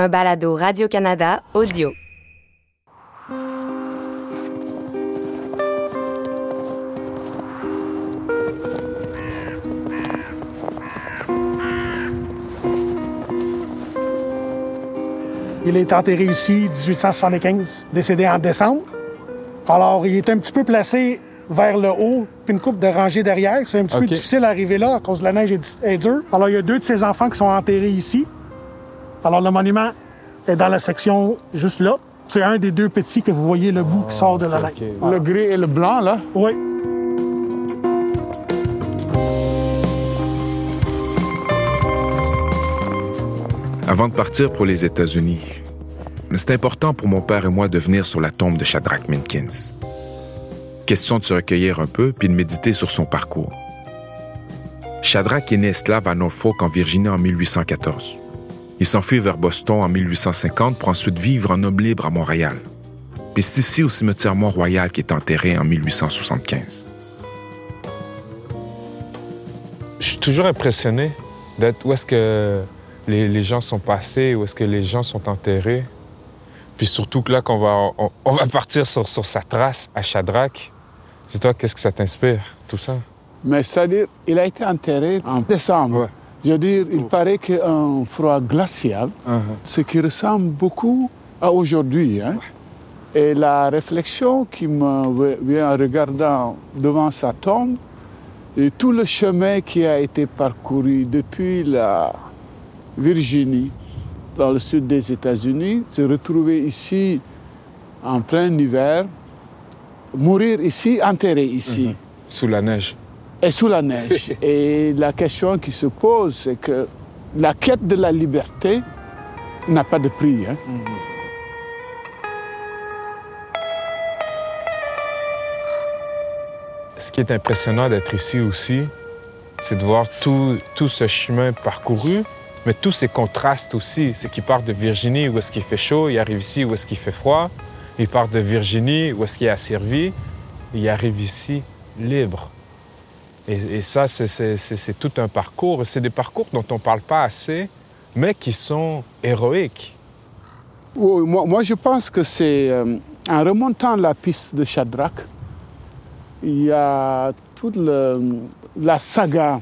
un balado Radio-Canada audio. Il est enterré ici 1875, décédé en décembre. Alors, il est un petit peu placé vers le haut, puis une coupe de rangée derrière. C'est un petit peu difficile à arriver là à cause de la neige est, est dure. Alors, il y a deux de ses enfants qui sont enterrés ici. Alors, le monument est dans la section juste là. C'est un des deux petits que vous voyez le bout qui sort de la neige. Le gris et le blanc, là? Oui. Avant de partir pour les États-Unis, c'est important pour mon père et moi de venir sur la tombe de Shadrach Minkins. Question de se recueillir un peu puis de méditer sur son parcours. Shadrach est né esclave à Norfolk en Virginie en 1814. Il s'enfuit vers Boston en 1850 pour ensuite vivre en homme libre à Montréal. Puis c'est ici au cimetière Mont-Royal qu'il est enterré en 1875. Je suis toujours impressionné d'être où est-ce que les, les gens sont passés, où est-ce que les gens sont enterrés. Puis surtout que là, qu'on va, on, on va partir sur, sur sa trace à Shadrach. C'est toi, qu'est-ce que ça t'inspire, tout ça? Mais c'est-à-dire, il a été enterré en décembre. Ouais. Je veux dire, il paraît qu'un froid glacial, ce qui ressemble beaucoup à aujourd'hui. hein. Et la réflexion qui me vient en regardant devant sa tombe, et tout le chemin qui a été parcouru depuis la Virginie, dans le sud des États-Unis, se retrouver ici en plein hiver, mourir ici, enterré ici Sous la neige. Et sous la neige. et la question qui se pose, c'est que la quête de la liberté n'a pas de prix. hein. Ce qui est impressionnant d'être ici aussi, c'est de voir tout, tout ce chemin parcouru, mais tous ces contrastes aussi. C'est qu'il part de Virginie où est-ce qu'il fait chaud, il arrive ici où est-ce qu'il fait froid. Il part de Virginie où est-ce qu'il est asservi, il arrive ici libre. Et, et ça, c'est- tout un parcours. C'est des parcours dont on ne parle pas assez, mais qui sont héroïques. Oui, moi, moi, je pense que c'est euh, en remontant la piste de Shadrach, il y a toute le- la saga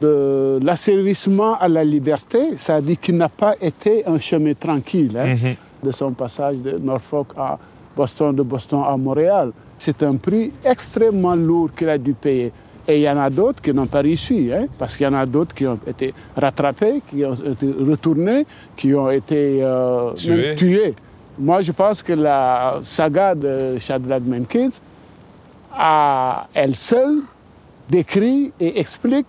de l'asservissement à la liberté, ça dit qu'il n'a pas été un chemin tranquille. hein. de son passage de Norfolk à Boston, de Boston à Montréal. C'est un prix extrêmement lourd qu'il a dû payer. Et il y en a d'autres qui n'ont pas réussi, hein, parce qu'il y en a d'autres qui ont été rattrapés, qui ont été retournés, qui ont été euh, Tués. Moi, je pense que la saga de Shadrach Menkins, à elle seule, décrit et explique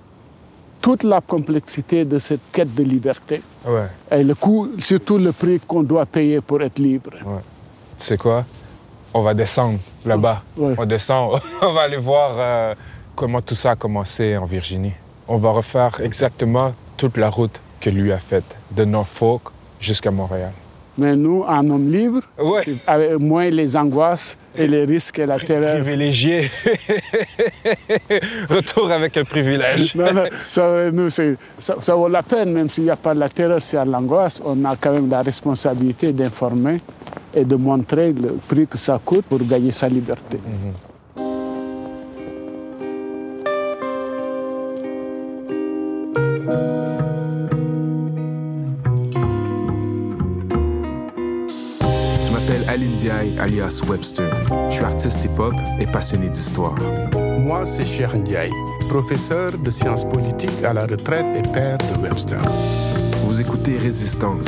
toute la complexité de cette quête de liberté. Ouais. Et le coût, surtout le prix qu'on doit payer pour être libre. Tu sais quoi? On va descendre là-bas. Ouais. On descend, on va aller voir euh, comment tout ça a commencé en Virginie. On va refaire exactement toute la route que lui a faite, de Norfolk jusqu'à Montréal. Mais nous, en homme libre, Ouais. avec moins les angoisses et les risques et la terreur. Privilégié. Retour avec un privilège. Non, non, ça, nous, ça, ça vaut la peine, même s'il n'y a pas de la terreur, s'il y a de l'angoisse, on a quand même la responsabilité d'informer et de montrer le prix que ça coûte pour gagner sa liberté. M'appelle Aline Diaye, alias Webster. Je suis artiste hip-hop et passionné d'histoire. Moi, c'est Cher Ndiaye, professeur de sciences politiques à la retraite et père de Webster. Vous écoutez Résistance,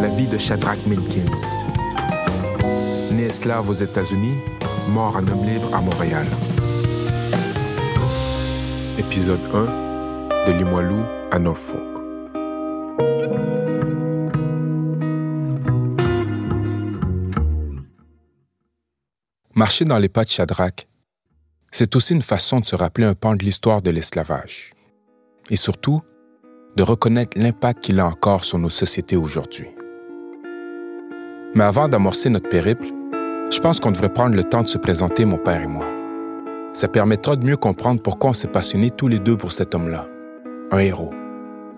la vie de Shadrach Minkins. Né esclave aux États-Unis, mort en homme libre à Montréal. Épisode 1 de Limoilou à Norfolk. Marcher dans les pas de Shadrach, c'est aussi une façon de se rappeler un pan de l'histoire de l'esclavage. Et surtout, de reconnaître l'impact qu'il a encore sur nos sociétés aujourd'hui. Mais avant d'amorcer notre périple, je pense qu'on devrait prendre le temps de se présenter, mon père et moi. Ça permettra de mieux comprendre pourquoi on s'est passionnés tous les deux pour cet homme-là. Un héros,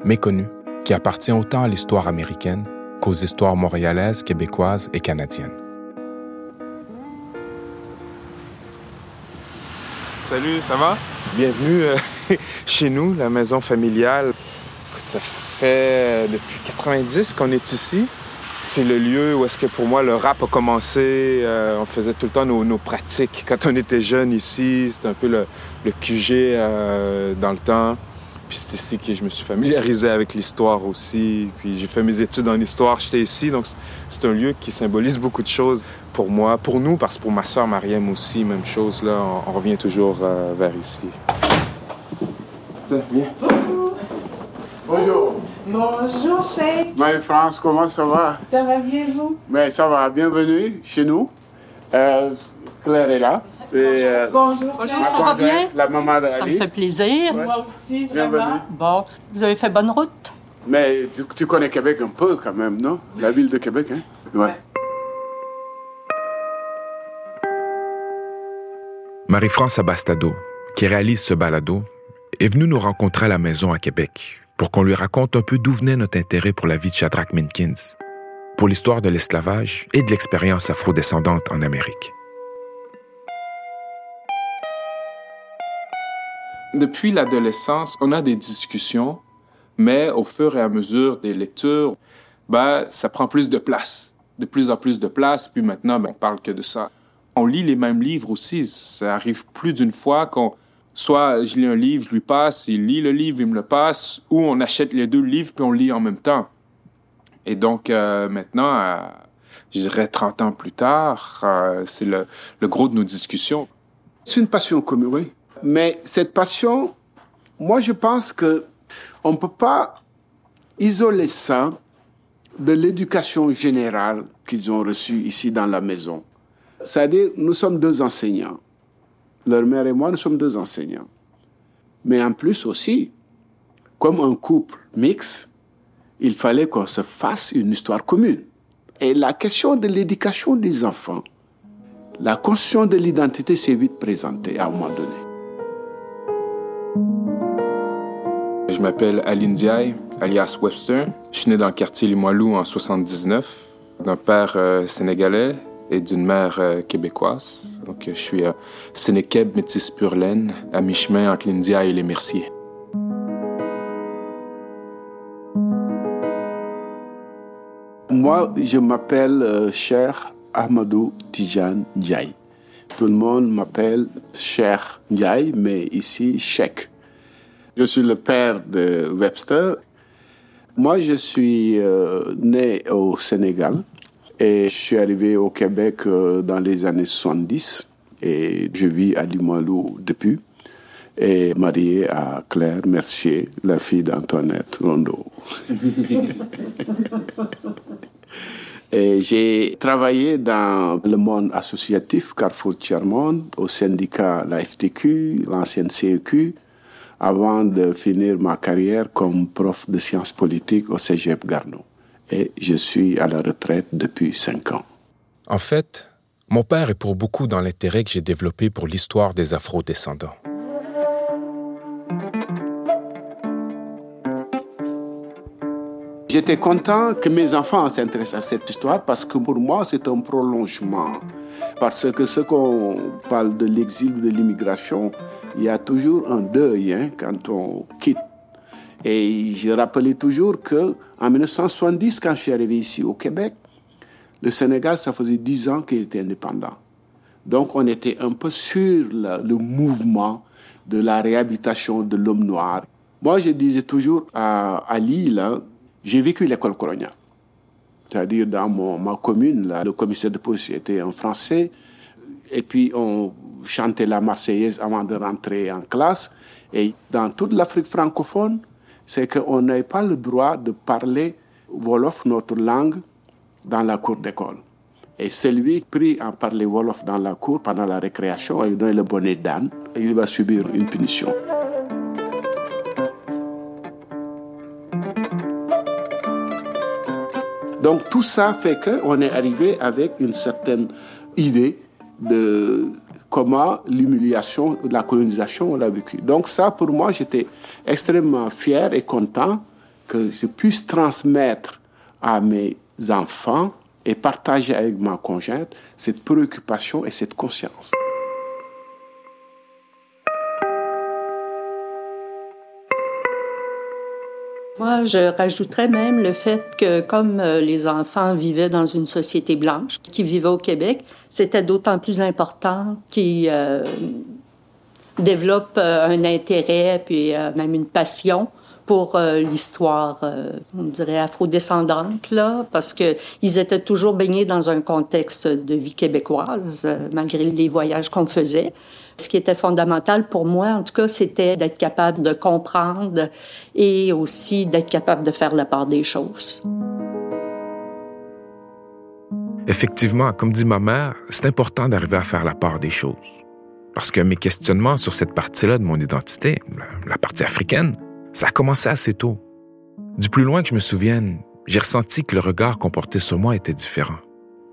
méconnu, qui appartient autant à l'histoire américaine qu'aux histoires montréalaises, québécoises et canadiennes. Salut, ça va? Bienvenue euh, chez nous, la maison familiale. Ça fait depuis 90 qu'on est ici. C'est le lieu où est-ce que pour moi le rap a commencé. Euh, on faisait tout le temps nos, pratiques quand on était jeune ici. C'était un peu le, QG euh, dans le temps. Puis c'est ici que je me suis familiarisé avec l'histoire aussi. Puis j'ai fait mes études en histoire, j'étais ici. Donc c'est un lieu qui symbolise beaucoup de choses pour moi, pour nous, parce que pour ma soeur Mariam aussi, même chose. Là, on, revient toujours euh, vers ici. viens. Bonjour. Bonjour, chef. Marie-France, comment ça va? Ça va bien, vous? Mais ça va, bienvenue chez nous. Euh, Claire est là. Euh, bonjour. Bonjour, ça va bien? La maman Ça me fait plaisir. Moi aussi, vraiment. Bon, vous avez fait bonne route? Mais tu, connais Québec un peu quand même, non? La ville de Québec, hein? Ouais. Marie-France Abastado, qui réalise ce balado, est venue nous rencontrer à la maison à Québec pour qu'on lui raconte un peu d'où venait notre intérêt pour la vie de Shadrach Minkins, pour l'histoire de l'esclavage et de l'expérience afro-descendante en Amérique. Depuis l'adolescence, on a des discussions, mais au fur et à mesure des lectures, bah, ça prend plus de place, de plus en plus de place, puis maintenant, ben, on parle que de ça. On lit les mêmes livres aussi. Ça arrive plus d'une fois qu'on soit je lis un livre, je lui passe, il lit le livre, il me le passe, ou on achète les deux livres puis on lit en même temps. Et donc euh, maintenant, je dirais 30 ans plus tard, euh, c'est le, le, gros de nos discussions. C'est une passion commune, oui. Mais cette passion, moi je pense que on ne peut pas isoler ça de l'éducation générale qu'ils ont reçue ici dans la maison. C'est-à-dire, nous sommes deux enseignants. Leur mère et moi, nous sommes deux enseignants. Mais en plus aussi, comme un couple mixte, il fallait qu'on se fasse une histoire commune. Et la question de l'éducation des enfants, la construction de l'identité s'est vite présentée à un moment donné. M'appelle Aline Diaye, alias Webster. Je suis né dans le quartier Limoilou en 79, d'un père euh, sénégalais et d'une mère euh, québécoise. Donc, je suis à Sénékeb métis pur laine, à mi-chemin entre l'India et les Merciers. Moi, je m'appelle euh, Cher Ahmadou Tijan Ndiaye. Tout le monde m'appelle Cher Ndiaye, mais ici, Cheikh. Je suis le père de Webster. Moi, je suis euh, né au Sénégal. Et je suis arrivé au Québec euh, dans les années 70 et je vis à Limoilou depuis et marié à Claire Mercier, la fille d'Antoinette Rondeau. et j'ai travaillé dans le monde associatif Carrefour Tiers-Monde, au syndicat la FTQ, l'ancienne CEQ, avant de finir ma carrière comme prof de sciences politiques au Cégep Garneau et je suis à la retraite depuis cinq ans. En fait, mon père est pour beaucoup dans l'intérêt que j'ai développé pour l'histoire des Afro-descendants. J'étais content que mes enfants s'intéressent à cette histoire parce que pour moi, c'est un prolongement. Parce que ce qu'on parle de l'exil, de l'immigration, il y a toujours un deuil hein, quand on quitte et je rappelais toujours que en 1970, quand je suis arrivé ici au Québec, le Sénégal, ça faisait dix ans qu'il était indépendant. Donc on était un peu sur le, mouvement de la réhabilitation de l'homme noir. Moi, je disais toujours à, Lille, hein, j'ai vécu l'école coloniale. C'est-à-dire dans mon, ma commune, le commissaire de police était en français. Et puis on chantait la Marseillaise avant de rentrer en classe. Et dans toute l'Afrique francophone, c'est qu'on n'a pas le droit de parler Wolof, notre langue, dans la cour d'école. Et celui pris en parler Wolof dans la cour pendant la récréation, il donne le bonnet d'âne, il va subir une punition. Donc tout ça fait qu'on est arrivé avec une certaine idée de comment l'humiliation, la colonisation, on l'a vécu. Donc ça, pour moi, j'étais extrêmement fier et content que je puisse transmettre à mes enfants et partager avec ma conjointe cette préoccupation et cette conscience. Moi, je rajouterais même le fait que comme euh, les enfants vivaient dans une société blanche, qui vivait au Québec, c'était d'autant plus important qu'ils euh, développent euh, un intérêt puis même une passion pour euh, l'histoire, euh, on dirait afrodescendante là, parce que ils étaient toujours baignés dans un contexte de vie québécoise, euh, malgré les voyages qu'on faisait. Ce qui était fondamental pour moi, en tout cas, c'était d'être capable de comprendre et aussi d'être capable de faire la part des choses. Effectivement, comme dit ma mère, c'est important d'arriver à faire la part des choses. Parce que mes questionnements sur cette partie-là de mon identité, la partie africaine, ça a commencé assez tôt. Du plus loin que je me souvienne, j'ai ressenti que le regard qu'on portait sur moi était différent.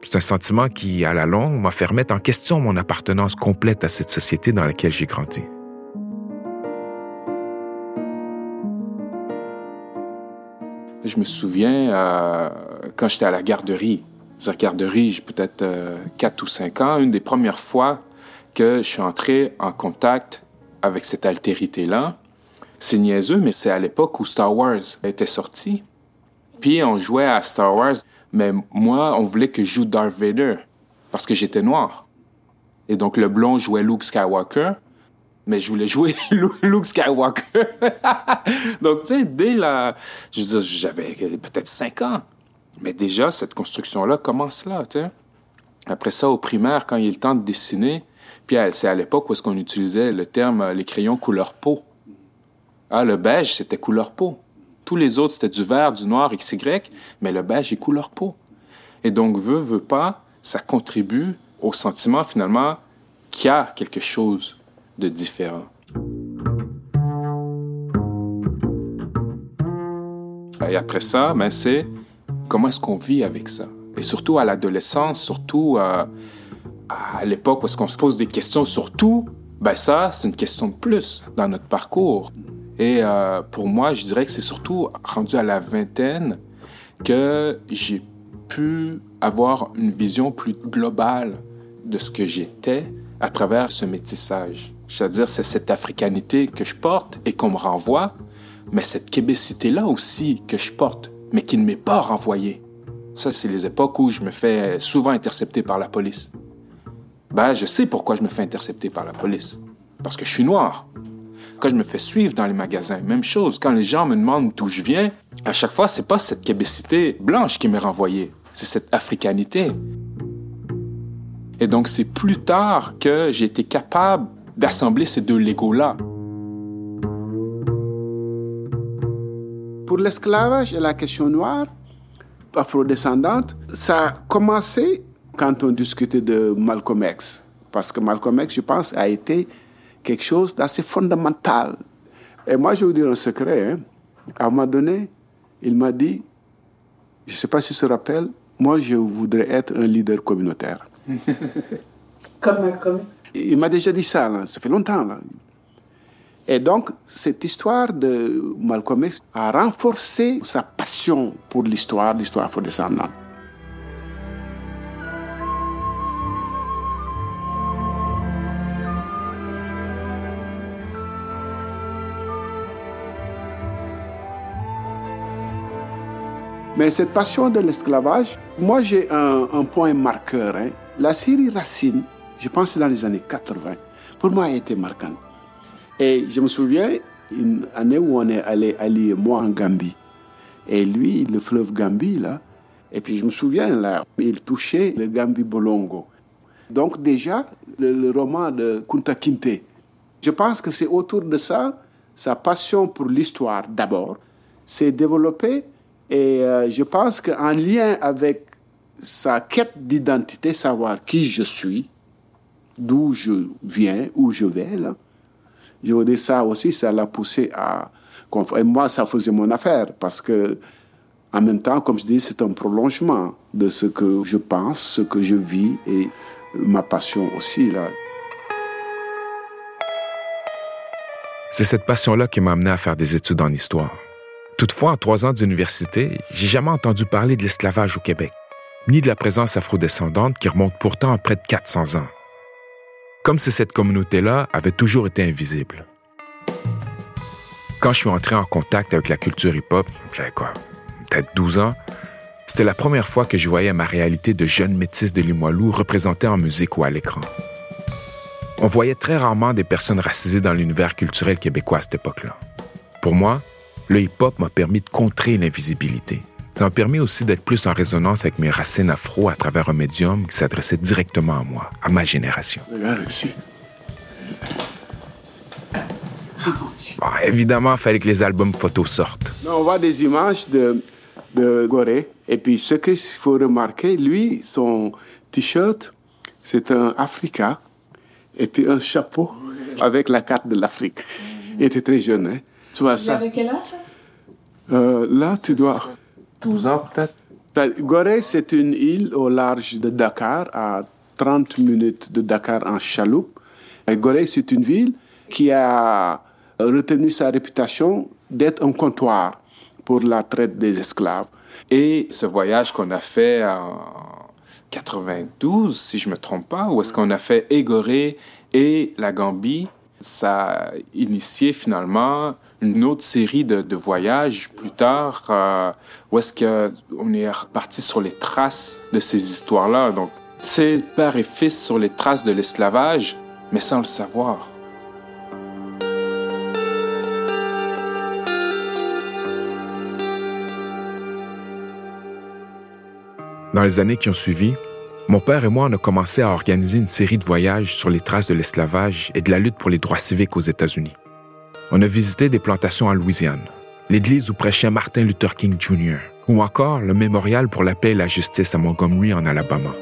C'est un sentiment qui, à la longue, m'a fait remettre en question mon appartenance complète à cette société dans laquelle j'ai grandi. Je me souviens euh, quand j'étais à la garderie. À la garderie, j'ai peut-être euh, 4 ou 5 ans, une des premières fois que je suis entré en contact avec cette altérité-là. C'est niaiseux, mais c'est à l'époque où Star Wars était sorti. Puis on jouait à Star Wars, mais moi, on voulait que je joue Darth Vader parce que j'étais noir. Et donc le blond jouait Luke Skywalker, mais je voulais jouer Luke Skywalker. donc tu sais, dès la, j'avais peut-être 5 ans, mais déjà cette construction-là commence là, tu sais. Après ça, au primaire, quand il est le temps de dessiner, puis c'est à l'époque où est-ce qu'on utilisait le terme euh, les crayons couleur peau. Ah, le beige, c'était couleur peau. Tous les autres, c'était du vert, du noir, XY, mais le beige est couleur peau. Et donc, veut, veut pas, ça contribue au sentiment, finalement, qu'il y a quelque chose de différent. Et après ça, ben, c'est comment est-ce qu'on vit avec ça? Et surtout à l'adolescence, surtout euh, à l'époque où est-ce qu'on se pose des questions sur tout, ben ça, c'est une question de plus dans notre parcours. Et euh, pour moi, je dirais que c'est surtout rendu à la vingtaine que j'ai pu avoir une vision plus globale de ce que j'étais à travers ce métissage. C'est-à-dire, c'est cette africanité que je porte et qu'on me renvoie, mais cette québécité-là aussi que je porte, mais qui ne m'est pas renvoyée. Ça, c'est les époques où je me fais souvent intercepter par la police. Ben, je sais pourquoi je me fais intercepter par la police. Parce que je suis noir. Quand je me fais suivre dans les magasins, même chose. Quand les gens me demandent d'où je viens, à chaque fois, c'est pas cette québécité blanche qui m'est renvoyée. C'est cette africanité. Et donc, c'est plus tard que j'ai été capable d'assembler ces deux Legos-là. Pour l'esclavage et la question noire, afrodescendante, ça a commencé quand on discutait de Malcolm X. Parce que Malcolm X, je pense, a été quelque chose d'assez fondamental. Et moi, je vais vous dire un secret. hein. À un moment donné, il m'a dit, je ne sais pas si tu se rappelle, moi, je voudrais être un leader communautaire. Comme, comme. Il m'a déjà dit ça, là. ça fait longtemps. Là. Et donc, cette histoire de Malcolm X a renforcé sa passion pour l'histoire, l'histoire afrodescendante. Mais cette passion de l'esclavage, moi j'ai un, point marqueur. hein. La série Racine, je pense dans les années 80, pour moi a été marquante. Et je me souviens une année où on est allé, Ali et moi, en Gambie. Et lui, le fleuve Gambie, là. Et puis je me souviens, là, il touchait le Gambie Bolongo. Donc déjà, le, le roman de Kunta Kinte, je pense que c'est autour de ça, sa passion pour l'histoire d'abord, s'est développée. Et euh, je pense qu'en lien avec sa quête d'identité, savoir qui je suis, d'où je viens, où je vais, là, je veux dire ça aussi, ça l'a poussé à... Et moi, ça faisait mon affaire, parce que, en même temps, comme je dis, c'est un prolongement de ce que je pense, ce que je vis, et ma passion aussi, là. C'est cette passion-là qui m'a amené à faire des études en histoire. Toutefois, en trois ans d'université, j'ai jamais entendu parler de l'esclavage au Québec, ni de la présence afrodescendante qui remonte pourtant à près de 400 ans. Comme si cette communauté-là avait toujours été invisible. Quand je suis entré en contact avec la culture hip-hop, j'avais quoi, peut-être 12 ans, c'était la première fois que je voyais ma réalité de jeune métisse de Limoilou représentée en musique ou à l'écran. On voyait très rarement des personnes racisées dans l'univers culturel québécois à cette époque-là. Pour moi, le hip-hop m'a permis de contrer l'invisibilité. Ça m'a permis aussi d'être plus en résonance avec mes racines afro à travers un médium qui s'adressait directement à moi, à ma génération. Regarde ici. Bon, évidemment, il fallait que les albums photos sortent. On voit des images de, de Gorée. Et puis, ce qu'il faut remarquer, lui, son t-shirt, c'est un Africa. Et puis, un chapeau avec la carte de l'Afrique. Il était très jeune, hein. Tu vois ça? quel âge? Euh, là, tu dois... 12 ans peut-être? Gorée, c'est une île au large de Dakar, à 30 minutes de Dakar en chaloupe. Et Gorée, c'est une ville qui a retenu sa réputation d'être un comptoir pour la traite des esclaves. Et ce voyage qu'on a fait en 92, si je me trompe pas, où est-ce qu'on a fait Égoré et la Gambie, ça a initié finalement une autre série de, voyages plus tard, euh, où est-ce qu'on est reparti sur les traces de ces histoires-là. Donc, c'est père et fils sur les traces de l'esclavage, mais sans le savoir. Dans les années qui ont suivi, mon père et moi, on a commencé à organiser une série de voyages sur les traces de l'esclavage et de la lutte pour les droits civiques aux États-Unis. On a visité des plantations en Louisiane, l'église où prêchait Martin Luther King Jr., ou encore le mémorial pour la paix et la justice à Montgomery en Alabama.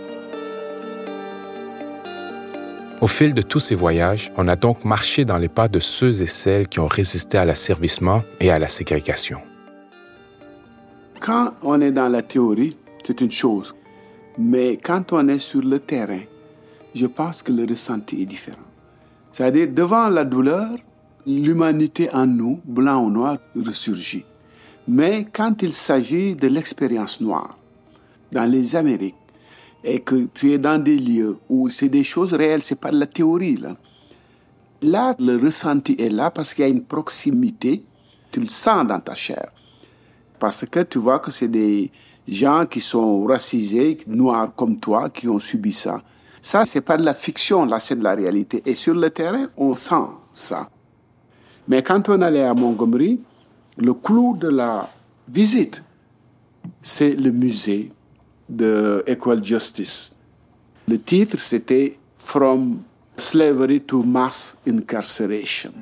Au fil de tous ces voyages, on a donc marché dans les pas de ceux et celles qui ont résisté à l'asservissement et à la ségrégation. Quand on est dans la théorie, c'est une chose. Mais quand on est sur le terrain, je pense que le ressenti est différent. C'est-à-dire, devant la douleur, l'humanité en nous, blanc ou noir, ressurgit. Mais quand il s'agit de l'expérience noire, dans les Amériques, et que tu es dans des lieux où c'est des choses réelles, c'est pas de la théorie, là. Là, le ressenti est là parce qu'il y a une proximité, tu le sens dans ta chair. Parce que tu vois que c'est des gens qui sont racisés, noirs comme toi, qui ont subi ça. Ça, c'est pas de la fiction, là, c'est de la réalité. Et sur le terrain, on sent ça. Mais quand on allait à Montgomery, le clou de la visite, c'est le musée de Equal Justice. Le titre, c'était From Slavery to Mass Incarceration.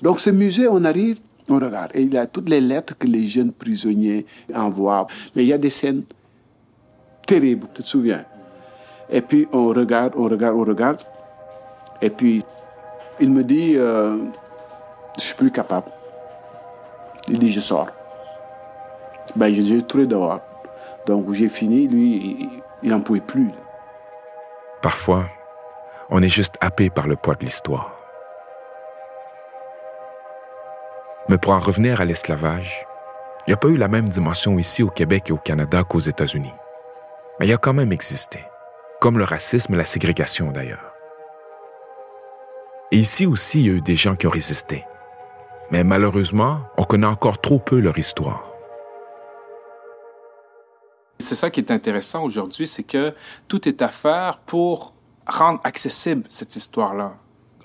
Donc, ce musée, on arrive, on regarde, et il y a toutes les lettres que les jeunes prisonniers envoient. Mais il y a des scènes terribles, tu te souviens. Et puis, on regarde, on regarde, on regarde. Et puis, il me dit, euh, je suis plus capable. Il dit, je sors. Ben, j'ai trouvé dehors. Donc j'ai fini, lui, il n'en pouvait plus. Parfois, on est juste happé par le poids de l'histoire. Mais pour en revenir à l'esclavage, il n'y a pas eu la même dimension ici au Québec et au Canada qu'aux États-Unis. Mais il a quand même existé, comme le racisme et la ségrégation d'ailleurs. Et ici aussi, il y a eu des gens qui ont résisté. Mais malheureusement, on connaît encore trop peu leur histoire. C'est ça qui est intéressant aujourd'hui, c'est que tout est à faire pour rendre accessible cette histoire-là.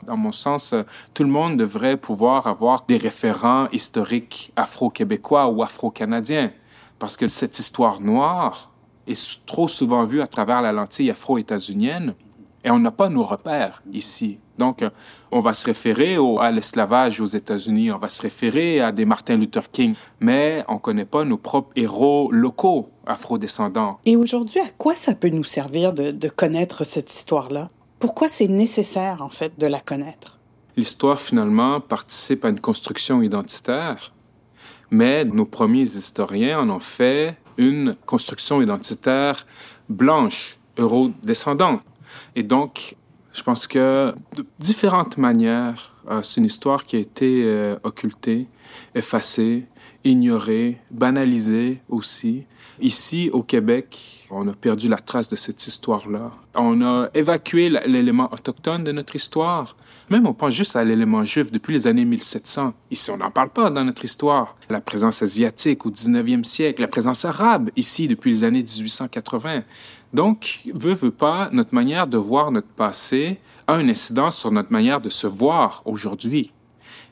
Dans mon sens, tout le monde devrait pouvoir avoir des référents historiques afro-québécois ou afro-canadiens, parce que cette histoire noire est trop souvent vue à travers la lentille afro-états-unienne, et on n'a pas nos repères ici. Donc, on va se référer au, à l'esclavage aux États-Unis, on va se référer à des Martin Luther King, mais on ne connaît pas nos propres héros locaux afrodescendants. Et aujourd'hui, à quoi ça peut nous servir de, de connaître cette histoire-là? Pourquoi c'est nécessaire, en fait, de la connaître? L'histoire, finalement, participe à une construction identitaire, mais nos premiers historiens en ont fait une construction identitaire blanche, euro-descendante. Et donc, je pense que de différentes manières, euh, c'est une histoire qui a été euh, occultée, effacée, ignorée, banalisée aussi. Ici, au Québec, on a perdu la trace de cette histoire-là. On a évacué l'élément autochtone de notre histoire. Même on pense juste à l'élément juif depuis les années 1700. Ici, on n'en parle pas dans notre histoire. La présence asiatique au 19e siècle, la présence arabe ici depuis les années 1880. Donc, veut, veut pas, notre manière de voir notre passé a une incidence sur notre manière de se voir aujourd'hui.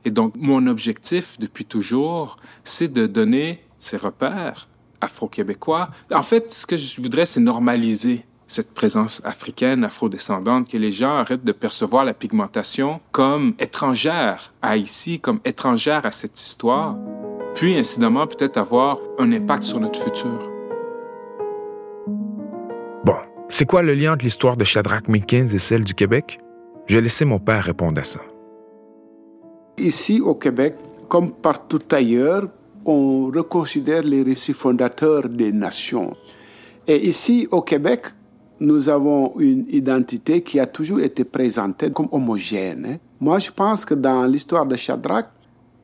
Et donc, mon objectif depuis toujours, c'est de donner ces repères afro-québécois. En fait, ce que je voudrais, c'est normaliser cette présence africaine, afro-descendante, que les gens arrêtent de percevoir la pigmentation comme étrangère à ici, comme étrangère à cette histoire, puis incidemment peut-être avoir un impact sur notre futur. Bon, c'est quoi le lien entre l'histoire de Shadrach Minkins et celle du Québec? Je vais laisser mon père répondre à ça. Ici au Québec, comme partout ailleurs, on reconsidère les récits fondateurs des nations. Et ici au Québec, nous avons une identité qui a toujours été présentée comme homogène. Hein. Moi, je pense que dans l'histoire de Shadrach,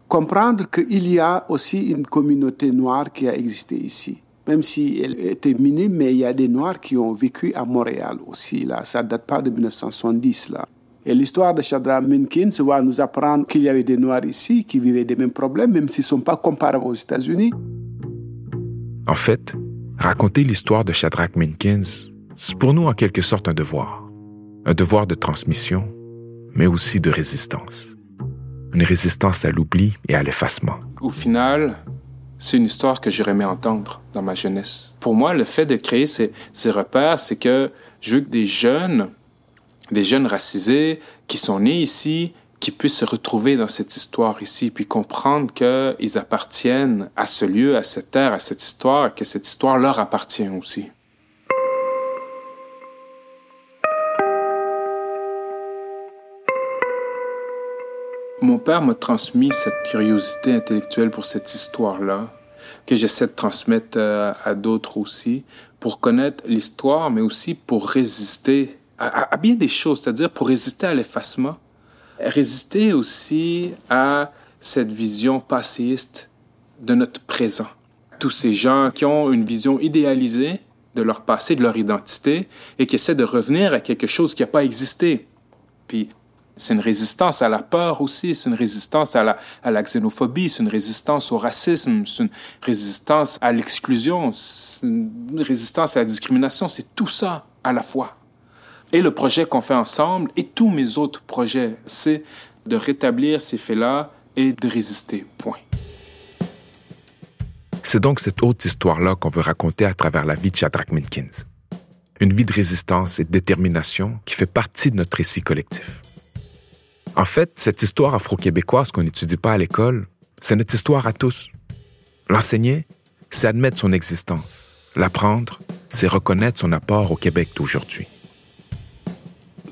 comprendre qu'il y a aussi une communauté noire qui a existé ici. Même si elle était minime, mais il y a des Noirs qui ont vécu à Montréal aussi. Là. Ça ne date pas de 1970. Là. Et l'histoire de Shadrach Minkins va nous apprendre qu'il y avait des Noirs ici qui vivaient des mêmes problèmes, même s'ils ne sont pas comparables aux États-Unis. En fait, raconter l'histoire de Shadrach Minkins, c'est pour nous en quelque sorte un devoir. Un devoir de transmission, mais aussi de résistance. Une résistance à l'oubli et à l'effacement. Au final, c'est une histoire que j'aurais aimé entendre dans ma jeunesse. Pour moi, le fait de créer ces, ces repères, c'est que je veux que des jeunes des jeunes racisés qui sont nés ici, qui puissent se retrouver dans cette histoire ici, puis comprendre qu'ils appartiennent à ce lieu, à cette terre, à cette histoire, que cette histoire leur appartient aussi. Mon père m'a transmis cette curiosité intellectuelle pour cette histoire-là, que j'essaie de transmettre euh, à d'autres aussi, pour connaître l'histoire, mais aussi pour résister à, bien des choses, c'est-à-dire pour résister à l'effacement, résister aussi à cette vision passéiste de notre présent. Tous ces gens qui ont une vision idéalisée de leur passé, de leur identité, et qui essaient de revenir à quelque chose qui n'a pas existé. Puis c'est une résistance à la peur aussi, c'est une résistance à la, à la xénophobie, c'est une résistance au racisme, c'est une résistance à l'exclusion, c'est une résistance à la discrimination, c'est tout ça à la fois. Et le projet qu'on fait ensemble et tous mes autres projets, c'est de rétablir ces faits-là et de résister. Point. C'est donc cette haute histoire-là qu'on veut raconter à travers la vie de Shadrach Minkins. Une vie de résistance et de détermination qui fait partie de notre récit collectif. En fait, cette histoire afro-québécoise qu'on n'étudie pas à l'école, c'est notre histoire à tous. L'enseigner, c'est admettre son existence. L'apprendre, c'est reconnaître son apport au Québec d'aujourd'hui.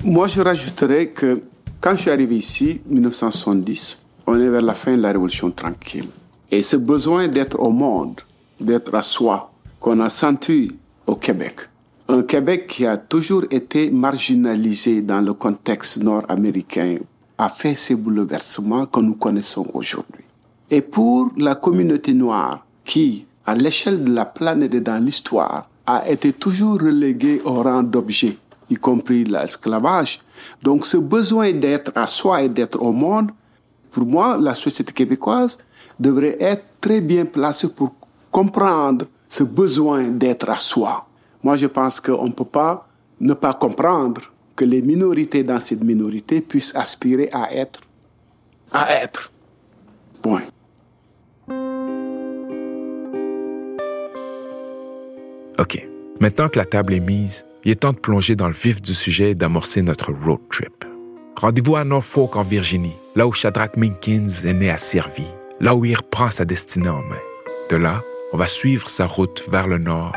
Moi, je rajouterais que quand je suis arrivé ici, 1970, on est vers la fin de la Révolution tranquille. Et ce besoin d'être au monde, d'être à soi, qu'on a senti au Québec. Un Québec qui a toujours été marginalisé dans le contexte nord-américain a fait ces bouleversements que nous connaissons aujourd'hui. Et pour la communauté noire, qui, à l'échelle de la planète et dans l'histoire, a été toujours reléguée au rang d'objet y compris l'esclavage. Donc ce besoin d'être à soi et d'être au monde, pour moi, la société québécoise devrait être très bien placée pour comprendre ce besoin d'être à soi. Moi, je pense qu'on ne peut pas ne pas comprendre que les minorités dans cette minorité puissent aspirer à être. À être. Point. OK. Maintenant que la table est mise, il est temps de plonger dans le vif du sujet et d'amorcer notre road trip. Rendez-vous à Norfolk, en Virginie, là où Shadrach Minkins est né à Servi, là où il reprend sa destinée en main. De là, on va suivre sa route vers le nord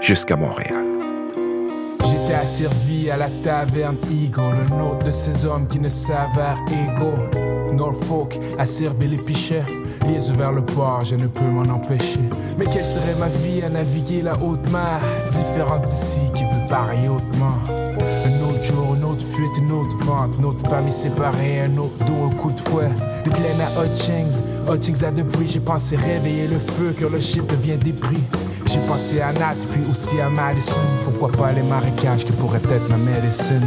jusqu'à Montréal. J'étais asservi à la taverne Eagle, le nom de ces hommes qui ne s'avèrent égaux. Norfolk a servi les pichets, les vers le port, je ne peux m'en empêcher. Mais quelle serait ma vie à naviguer la haute mer, différente d'ici qui pareil hautement. Un autre jour, une autre fuite, une autre vente, notre famille séparée, un autre dos, un coup de fouet. de Glenn à Hutchings. Hutchings à Debris, j'ai pensé réveiller le feu, que le shit devient débris. J'ai pensé à Nat, puis aussi à Madison. Pourquoi pas les marécages qui pourraient être ma médecine?